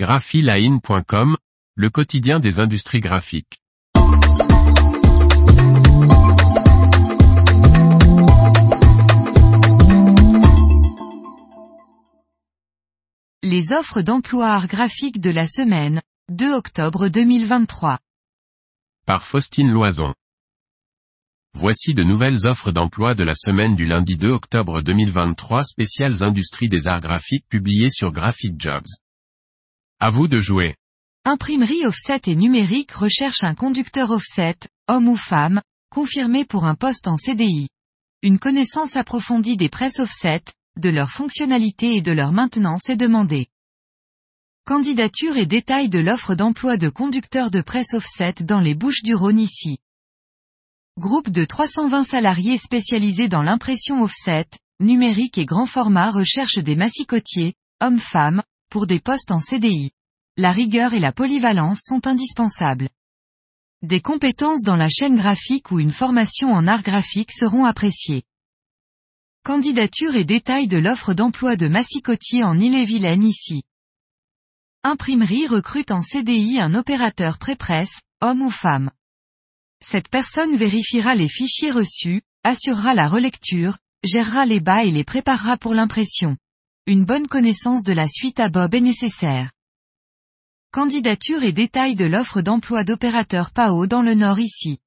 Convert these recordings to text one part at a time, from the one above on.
graphiline.com, le quotidien des industries graphiques. Les offres d'emploi art graphique de la semaine, 2 octobre 2023. Par Faustine Loison. Voici de nouvelles offres d'emploi de la semaine du lundi 2 octobre 2023 spéciales industries des arts graphiques publiées sur Graphic Jobs. À vous de jouer. Imprimerie offset et numérique recherche un conducteur offset, homme ou femme, confirmé pour un poste en CDI. Une connaissance approfondie des presses offset, de leurs fonctionnalités et de leur maintenance est demandée. Candidature et détails de l'offre d'emploi de conducteur de presse offset dans les Bouches du Rhône ici. Groupe de 320 salariés spécialisés dans l'impression offset, numérique et grand format recherche des massicotiers, hommes-femmes, pour des postes en CDI. La rigueur et la polyvalence sont indispensables. Des compétences dans la chaîne graphique ou une formation en art graphique seront appréciées. Candidature et détails de l'offre d'emploi de massicotier en Ille-et-Vilaine ici. Imprimerie recrute en CDI un opérateur pré-presse, homme ou femme. Cette personne vérifiera les fichiers reçus, assurera la relecture, gérera les bas et les préparera pour l'impression. Une bonne connaissance de la suite à Bob est nécessaire. Candidature et détails de l'offre d'emploi d'opérateur PAO dans le Nord ici.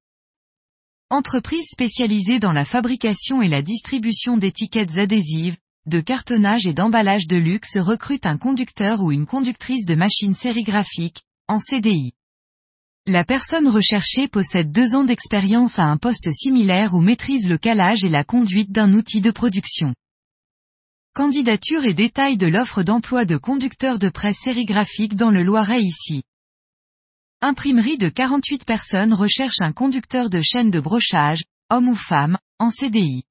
Entreprise spécialisée dans la fabrication et la distribution d'étiquettes adhésives, de cartonnage et d'emballage de luxe recrute un conducteur ou une conductrice de machine sérigraphique, en CDI. La personne recherchée possède deux ans d'expérience à un poste similaire ou maîtrise le calage et la conduite d'un outil de production. Candidature et détails de l'offre d'emploi de conducteur de presse sérigraphique dans le Loiret ici. Imprimerie de 48 personnes recherche un conducteur de chaîne de brochage, homme ou femme, en CDI.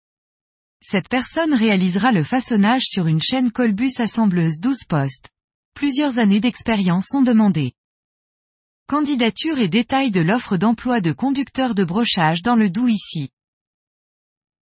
Cette personne réalisera le façonnage sur une chaîne Colbus assembleuse 12 postes. Plusieurs années d'expérience sont demandées. Candidature et détails de l'offre d'emploi de conducteur de brochage dans le Doubs ici.